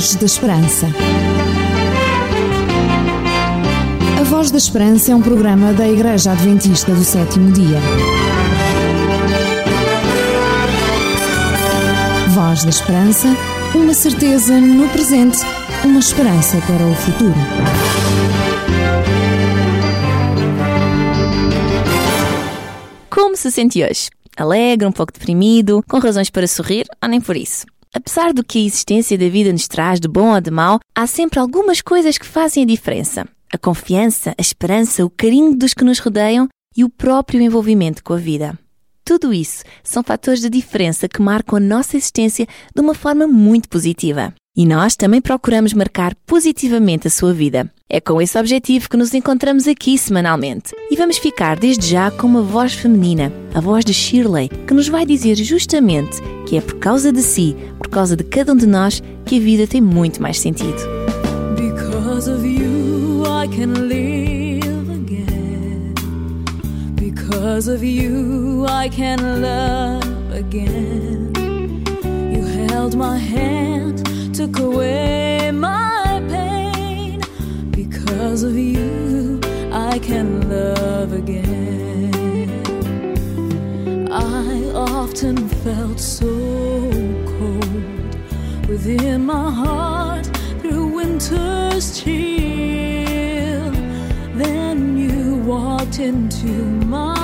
Voz da Esperança. A Voz da Esperança é um programa da Igreja Adventista do Sétimo Dia. Voz da Esperança, uma certeza no presente, uma esperança para o futuro. Como se sente hoje? Alegre, um pouco deprimido, com razões para sorrir ou nem por isso? Apesar do que a existência da vida nos traz de bom ou de mau, há sempre algumas coisas que fazem a diferença. A confiança, a esperança, o carinho dos que nos rodeiam e o próprio envolvimento com a vida. Tudo isso são fatores de diferença que marcam a nossa existência de uma forma muito positiva. E nós também procuramos marcar positivamente a sua vida. É com esse objetivo que nos encontramos aqui semanalmente. E vamos ficar desde já com uma voz feminina, a voz de Shirley, que nos vai dizer justamente que é por causa de si, por causa de cada um de nós, que a vida tem muito mais sentido. Because of you I can live again. Because of you I can love again. You held my hand, took away my pain. Because of you I can love again. I often felt so cold within my heart through winter's chill. Then you walked into my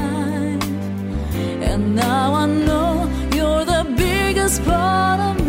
life, and now I know you're the biggest part of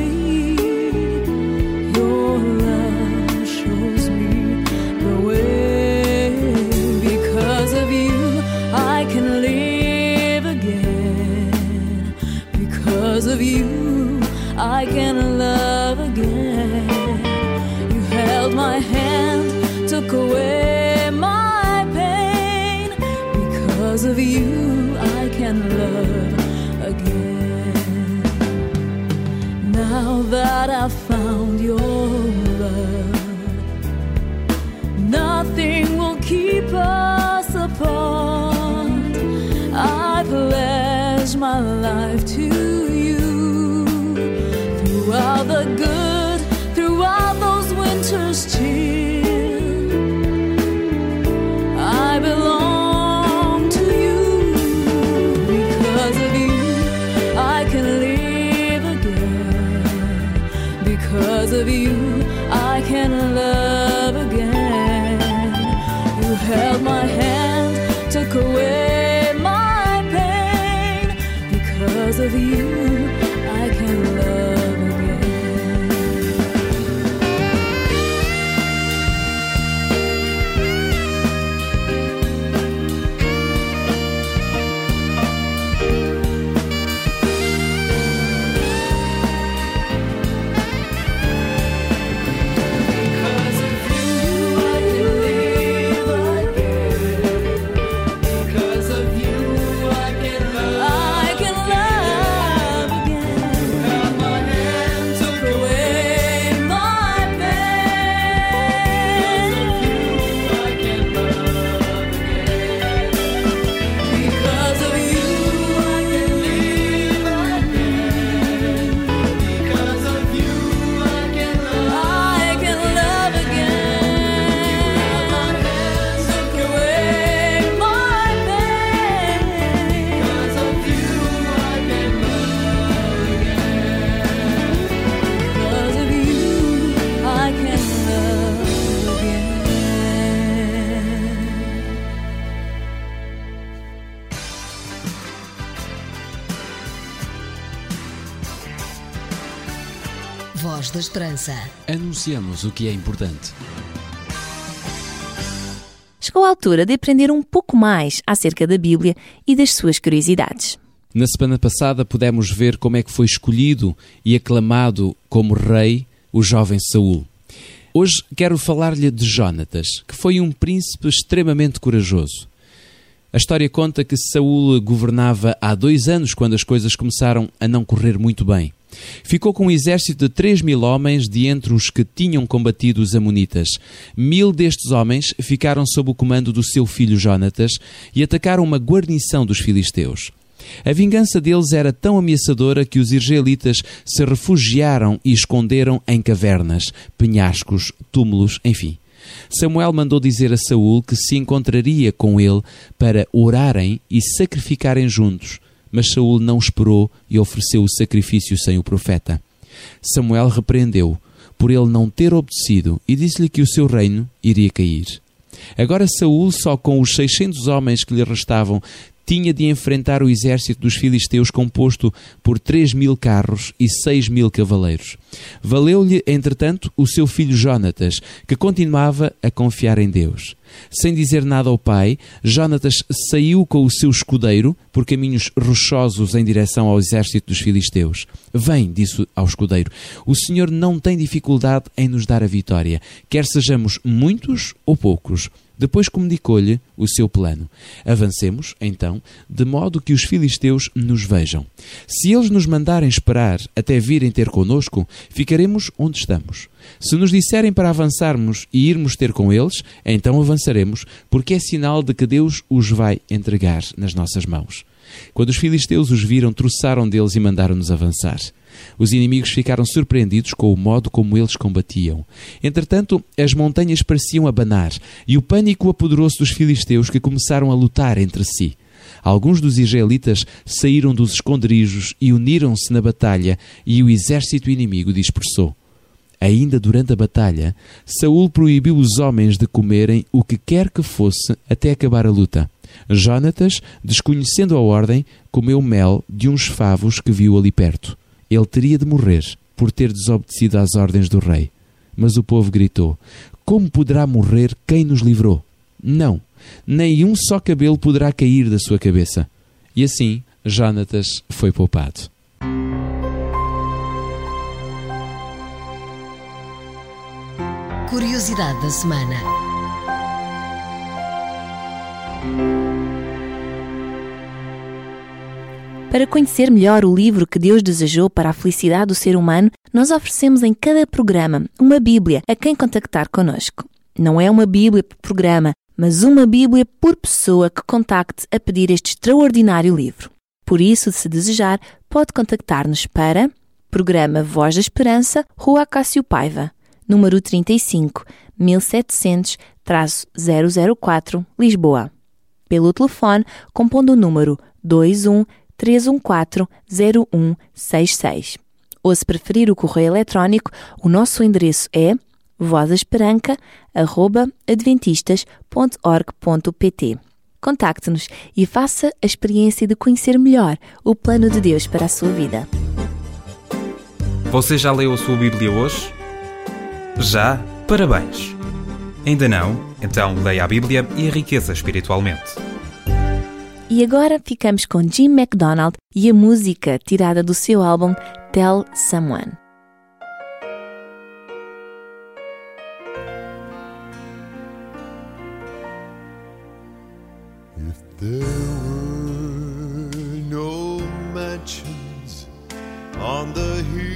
of you. I can love again. You held my hand, took away my pain. Because of you, Esperança. Anunciamos o que é importante. Chegou a altura de aprender um pouco mais acerca da Bíblia e das suas curiosidades. Na semana passada pudemos ver como é que foi escolhido e aclamado como rei o jovem Saul. Hoje quero falar-lhe de Jonatas, que foi um príncipe extremamente corajoso. A história conta que Saul governava há dois anos quando as coisas começaram a não correr muito bem. Ficou com um exército de três mil homens de entre os que tinham combatido os Amonitas. Mil destes homens ficaram sob o comando do seu filho Jonatas e atacaram uma guarnição dos filisteus. A vingança deles era tão ameaçadora que os israelitas se refugiaram e esconderam em cavernas, penhascos, túmulos, enfim. Samuel mandou dizer a Saul que se encontraria com ele para orarem e sacrificarem juntos, mas Saul não esperou e ofereceu o sacrifício sem o profeta. Samuel repreendeu por ele não ter obedecido e disse-lhe que o seu reino iria cair. Agora Saul, só com os seiscentos homens que lhe restavam, tinha de enfrentar o exército dos filisteus composto por três mil carros e seis mil cavaleiros. Valeu-lhe, entretanto, o seu filho Jonatas, que continuava a confiar em Deus. Sem dizer nada ao pai, Jonatas saiu com o seu escudeiro por caminhos rochosos em direção ao exército dos filisteus. Vem, disse ao escudeiro, o Senhor não tem dificuldade em nos dar a vitória, quer sejamos muitos ou poucos. Depois comunicou-lhe o seu plano. Avancemos, então, de modo que os filisteus nos vejam. Se eles nos mandarem esperar até virem ter conosco, ficaremos onde estamos. Se nos disserem para avançarmos e irmos ter com eles, então avançaremos, porque é sinal de que Deus os vai entregar nas nossas mãos. Quando os filisteus os viram, troçaram deles e mandaram-nos avançar. Os inimigos ficaram surpreendidos com o modo como eles combatiam. Entretanto, as montanhas pareciam abanar, e o pânico apoderou-se dos filisteus que começaram a lutar entre si. Alguns dos israelitas saíram dos esconderijos e uniram-se na batalha, e o exército inimigo dispersou. Ainda durante a batalha, Saul proibiu os homens de comerem o que quer que fosse até acabar a luta. Jonatas, desconhecendo a ordem, comeu mel de uns favos que viu ali perto. Ele teria de morrer por ter desobedecido às ordens do rei. Mas o povo gritou: Como poderá morrer quem nos livrou? Não, nem um só cabelo poderá cair da sua cabeça. E assim, Jonatas foi poupado. Curiosidade da semana. Para conhecer melhor o livro que Deus desejou para a felicidade do ser humano, nós oferecemos em cada programa uma Bíblia a quem contactar connosco. Não é uma Bíblia por programa, mas uma Bíblia por pessoa que contacte a pedir este extraordinário livro. Por isso, se desejar, pode contactar-nos para Programa Voz da Esperança, Rua Cássio Paiva, número 35, 1700-004, Lisboa. Pelo telefone, compondo o número 21 314 0166. Ou se preferir o correio eletrónico, o nosso endereço é vozesperanca.adventistas.org.pt. Contacte-nos e faça a experiência de conhecer melhor o plano de Deus para a sua vida. Você já leu a sua Bíblia hoje? Já? Parabéns! Ainda não? Então leia a Bíblia e enriqueça espiritualmente. E agora ficamos com Jim MacDonald e a música tirada do seu álbum Tell Someone. There were no mansions on the hills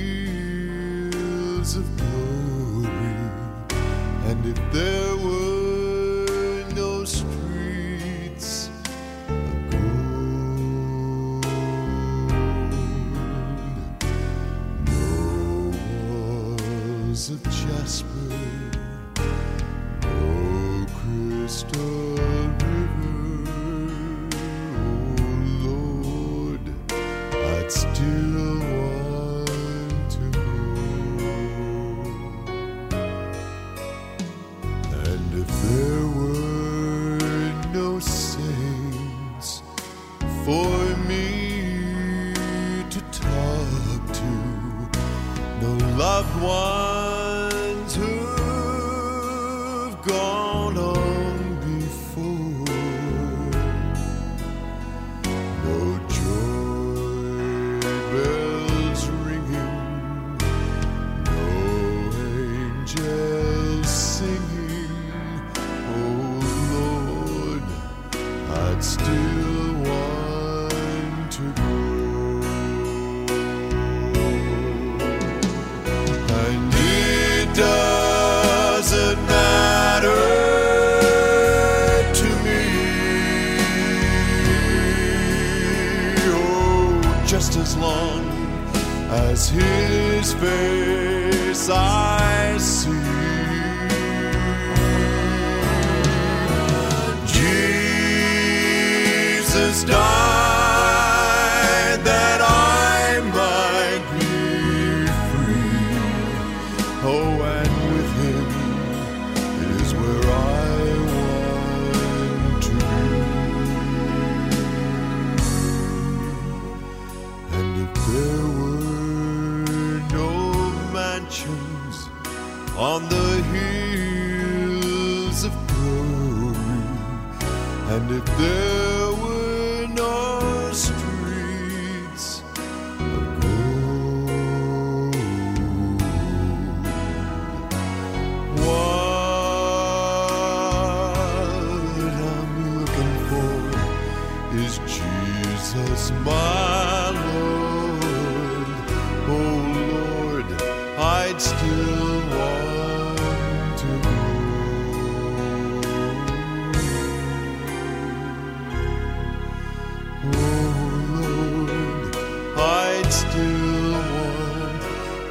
still want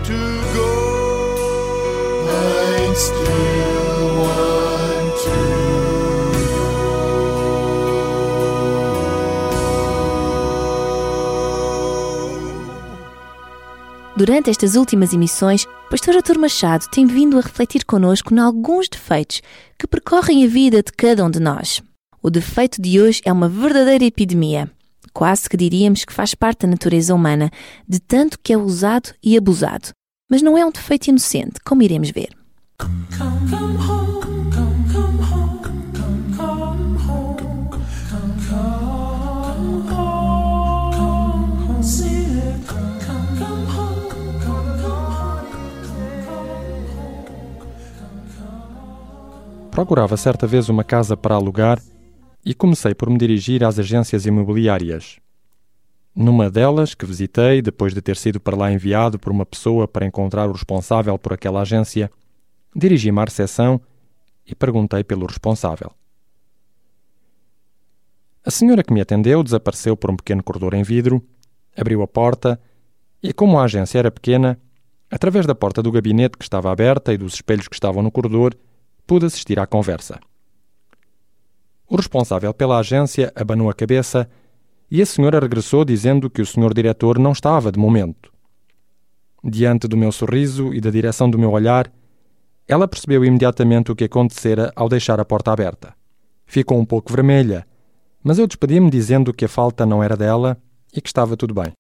to go. I'd still want to. Durante estas últimas emissões, Pastor Artur Machado tem vindo a refletir connosco em alguns defeitos que percorrem a vida de cada um de nós. O defeito de hoje é uma verdadeira epidemia. Quase que diríamos que faz parte da natureza humana, de tanto que é usado e abusado. Mas não é um defeito inocente, como iremos ver. Procurava certa vez uma casa para alugar e comecei por me dirigir às agências imobiliárias. Numa delas, que visitei depois de ter sido para lá enviado por uma pessoa para encontrar o responsável por aquela agência, dirigi-me à recepção e perguntei pelo responsável. A senhora que me atendeu desapareceu por um pequeno corredor em vidro, abriu a porta e, como a agência era pequena, através da porta do gabinete que estava aberta e dos espelhos que estavam no corredor, pude assistir à conversa. O responsável pela agência abanou a cabeça e a senhora regressou dizendo que o senhor diretor não estava de momento. Diante do meu sorriso e da direção do meu olhar, ela percebeu imediatamente o que acontecera ao deixar a porta aberta. Ficou um pouco vermelha, mas eu despedi-me dizendo que a falta não era dela e que estava tudo bem.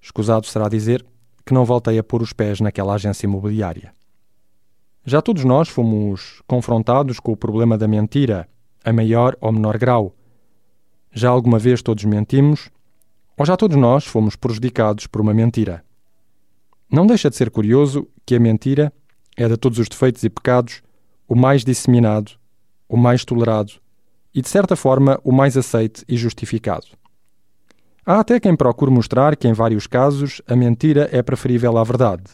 Escusado será dizer que não voltei a pôr os pés naquela agência imobiliária. Já todos nós fomos confrontados com o problema da mentira, a maior ou menor grau. Já alguma vez todos mentimos, ou já todos nós fomos prejudicados por uma mentira. Não deixa de ser curioso que a mentira é de todos os defeitos e pecados o mais disseminado, o mais tolerado e, de certa forma, o mais aceite e justificado. Há até quem procure mostrar que, em vários casos, a mentira é preferível à verdade.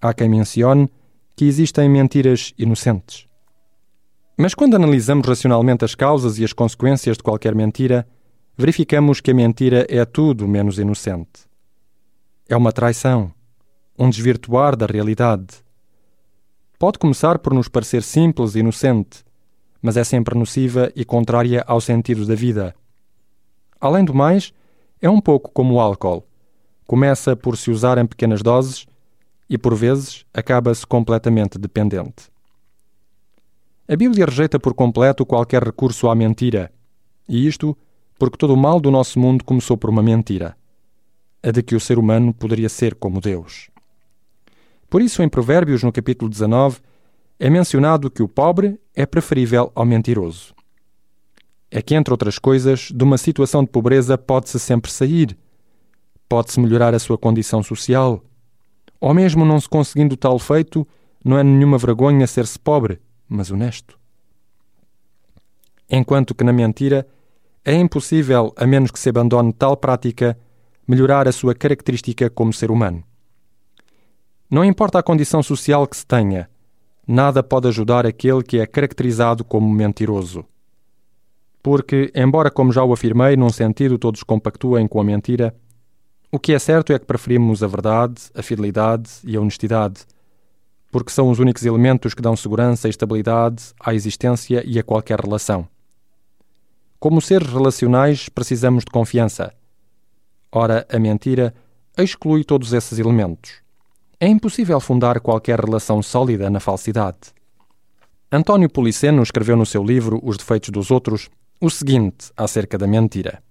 Há quem mencione que existem mentiras inocentes. Mas quando analisamos racionalmente as causas e as consequências de qualquer mentira, verificamos que a mentira é tudo menos inocente. É uma traição, um desvirtuar da realidade. Pode começar por nos parecer simples e inocente, mas é sempre nociva e contrária ao sentido da vida. Além do mais, é um pouco como o álcool. Começa por se usar em pequenas doses e, por vezes, acaba-se completamente dependente. A Bíblia rejeita por completo qualquer recurso à mentira, e isto porque todo o mal do nosso mundo começou por uma mentira, a de que o ser humano poderia ser como Deus. Por isso, em Provérbios, no capítulo 19, é mencionado que o pobre é preferível ao mentiroso. É que, entre outras coisas, de uma situação de pobreza pode-se sempre sair, pode-se melhorar a sua condição social, ou mesmo não se conseguindo tal feito, não é nenhuma vergonha ser-se pobre, mas honesto. Enquanto que na mentira é impossível, a menos que se abandone tal prática, melhorar a sua característica como ser humano. Não importa a condição social que se tenha, nada pode ajudar aquele que é caracterizado como mentiroso. Porque, embora, como já o afirmei, num sentido todos compactuem com a mentira, O que é certo é que preferimos a verdade, a fidelidade e a honestidade, porque são os únicos elementos que dão segurança e estabilidade à existência e a qualquer relação. Como seres relacionais, precisamos de confiança. Ora, a mentira exclui todos esses elementos. É impossível fundar qualquer relação sólida na falsidade. António Policeno escreveu no seu livro Os Defeitos dos Outros o seguinte acerca da mentira: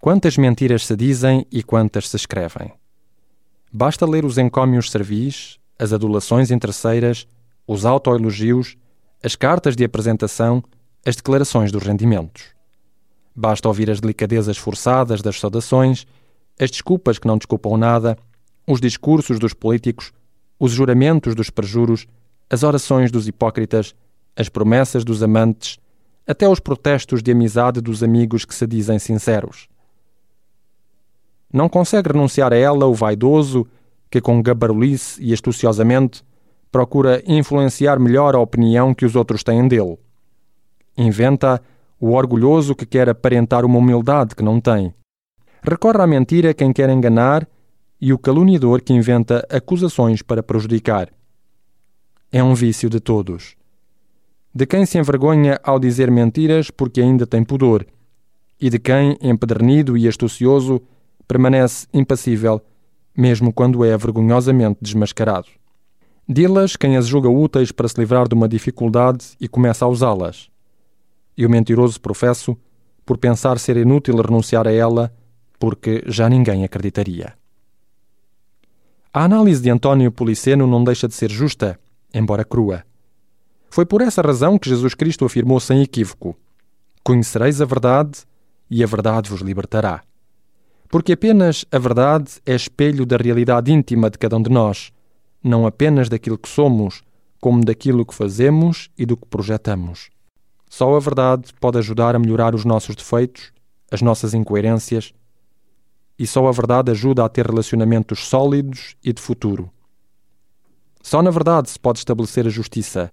Quantas mentiras se dizem e quantas se escrevem? Basta ler os encômios servis, as adulações interesseiras, os autoelogios, as cartas de apresentação, as declarações dos rendimentos. Basta ouvir as delicadezas forçadas das saudações, as desculpas que não desculpam nada, os discursos dos políticos, os juramentos dos perjuros, as orações dos hipócritas, as promessas dos amantes, até os protestos de amizade dos amigos que se dizem sinceros. Não consegue renunciar a ela o vaidoso que, com gabarulice e astuciosamente, procura influenciar melhor a opinião que os outros têm dele. Inventa o orgulhoso que quer aparentar uma humildade que não tem. Recorre à mentira quem quer enganar e o caluniador que inventa acusações para prejudicar. É um vício de todos. De quem se envergonha ao dizer mentiras porque ainda tem pudor, e de quem, empedernido e astucioso, permanece impassível, mesmo quando é vergonhosamente desmascarado. Dilas quem as julga úteis para se livrar de uma dificuldade e começa a usá-las. E o mentiroso professo, por pensar ser inútil renunciar a ela, porque já ninguém acreditaria. A análise de António Policeno não deixa de ser justa, embora crua. Foi por essa razão que Jesus Cristo afirmou sem equívoco: Conhecereis a verdade, e a verdade vos libertará. Porque apenas a verdade é espelho da realidade íntima de cada um de nós, não apenas daquilo que somos, como daquilo que fazemos e do que projetamos. Só a verdade pode ajudar a melhorar os nossos defeitos, as nossas incoerências, e só a verdade ajuda a ter relacionamentos sólidos e de futuro. Só na verdade se pode estabelecer a justiça.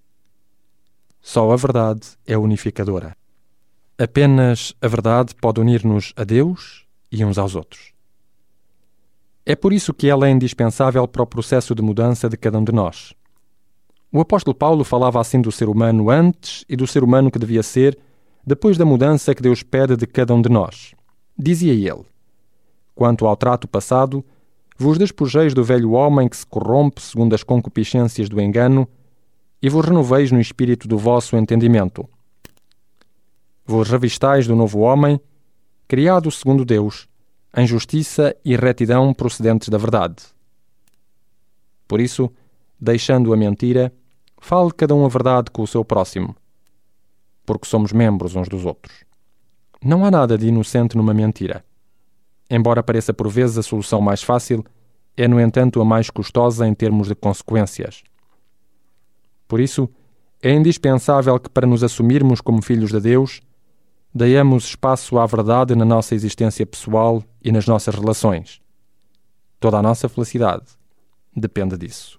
Só a verdade é unificadora. Apenas a verdade pode unir-nos a Deus e uns aos outros. É por isso que ela é indispensável para o processo de mudança de cada um de nós. O apóstolo Paulo falava assim do ser humano antes e do ser humano que devia ser depois da mudança que Deus pede de cada um de nós. Dizia ele: Quanto ao trato passado, vos despojeis do velho homem que se corrompe segundo as concupiscências do engano e vos renoveis no espírito do vosso entendimento. Vos revistais do novo homem, criado segundo Deus, em justiça e retidão procedentes da verdade. Por isso, deixando a mentira, fale cada um a verdade com o seu próximo, porque somos membros uns dos outros. Não há nada de inocente numa mentira. Embora pareça por vezes a solução mais fácil, é, no entanto, a mais custosa em termos de consequências. Por isso, é indispensável que, para nos assumirmos como filhos de Deus, deiamos espaço à verdade na nossa existência pessoal e nas nossas relações. Toda a nossa felicidade depende disso.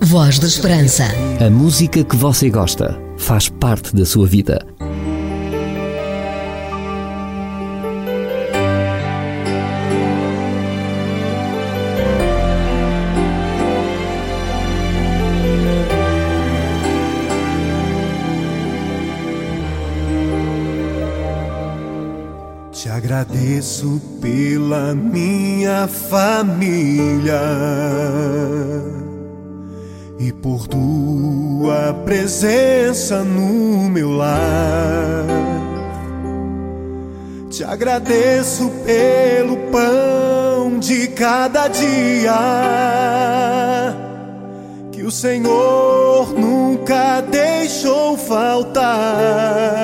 Voz da Esperança. A música que você gosta faz parte da sua vida. Agradeço pela minha família e por tua presença no meu lar. Te agradeço pelo pão de cada dia que o Senhor nunca deixou faltar.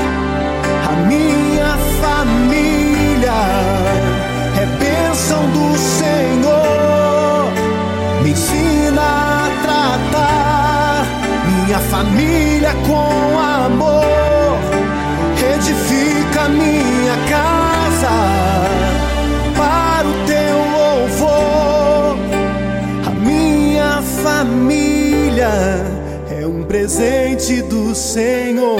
Família com amor. Edifica minha casa para o teu louvor. A minha família é um presente do Senhor.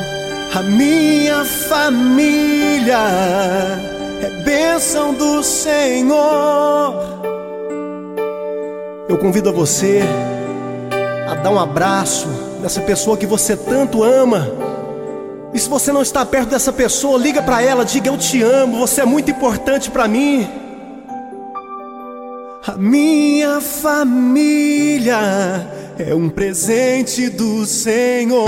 A minha família é bênção do Senhor. Eu convido a você a dar um abraço nessa pessoa que você tanto ama. E se você não está perto dessa pessoa, liga para ela, diga eu te amo, você é muito importante para mim. A minha família é um presente do Senhor.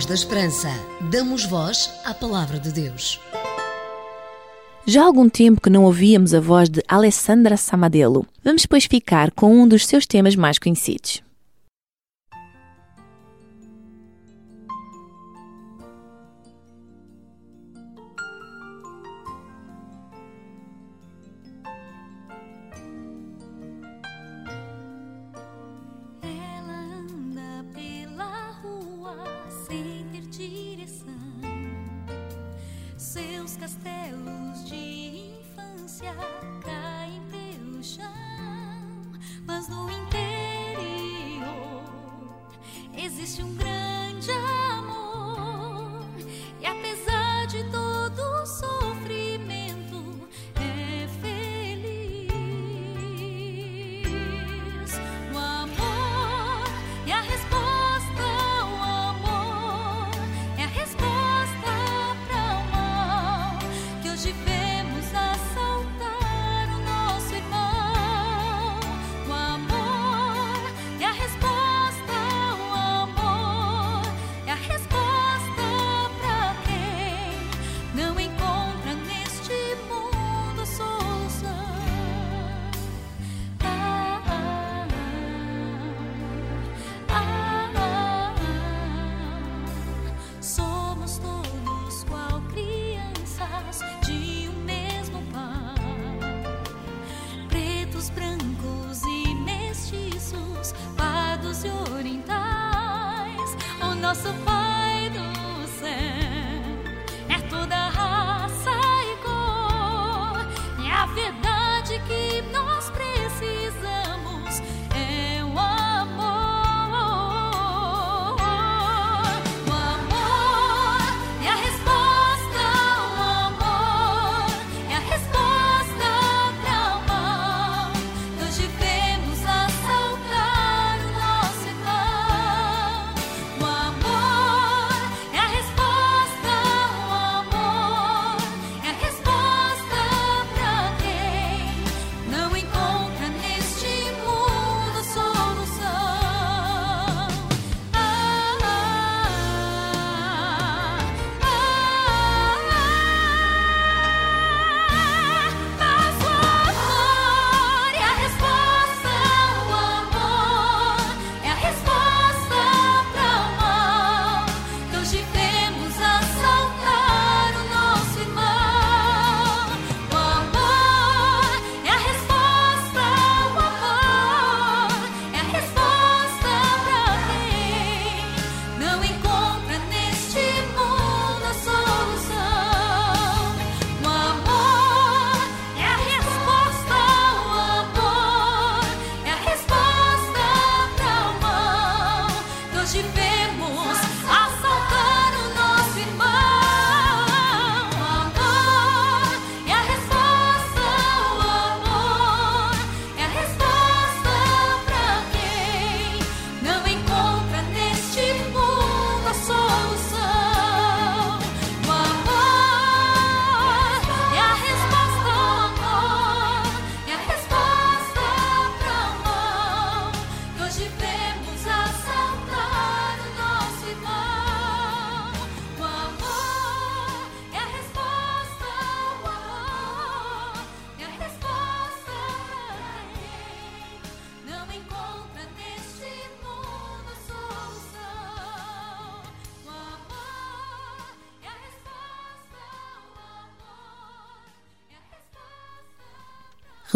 Voz da Esperança. Damos voz à palavra de Deus. Já há algum tempo que não ouvíamos a voz de Alessandra Samadelo. Vamos depois ficar com um dos seus temas mais conhecidos. Existe um grande hoje vemos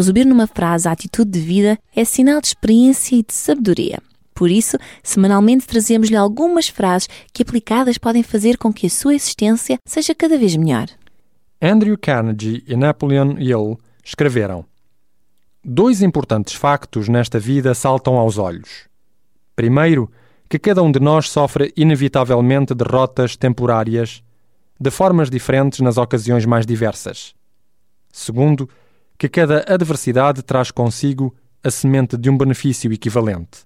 Resumir numa frase a atitude de vida é sinal de experiência e de sabedoria. Por isso, semanalmente trazemos-lhe algumas frases que aplicadas podem fazer com que a sua existência seja cada vez melhor. Andrew Carnegie e Napoleon Hill escreveram: Dois importantes factos nesta vida saltam aos olhos. Primeiro, que cada um de nós sofre inevitavelmente derrotas temporárias, de formas diferentes nas ocasiões mais diversas. Segundo, cada adversidade traz consigo a semente de um benefício equivalente.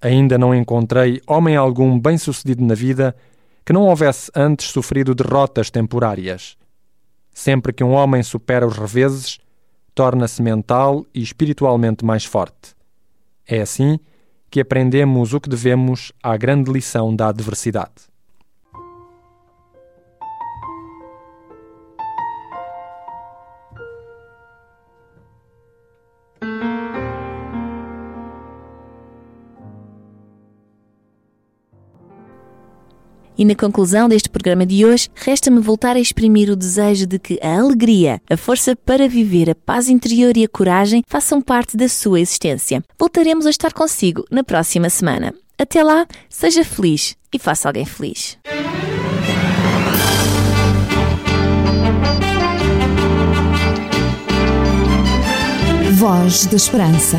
Ainda não encontrei homem algum bem-sucedido na vida que não houvesse antes sofrido derrotas temporárias. Sempre que um homem supera os reveses, torna-se mental e espiritualmente mais forte. É assim que aprendemos o que devemos à grande lição da adversidade. E na conclusão deste programa de hoje, resta-me voltar a exprimir o desejo de que a alegria, a força para viver, a paz interior e a coragem façam parte da sua existência. Voltaremos a estar consigo na próxima semana. Até lá, seja feliz e faça alguém feliz. Voz da Esperança.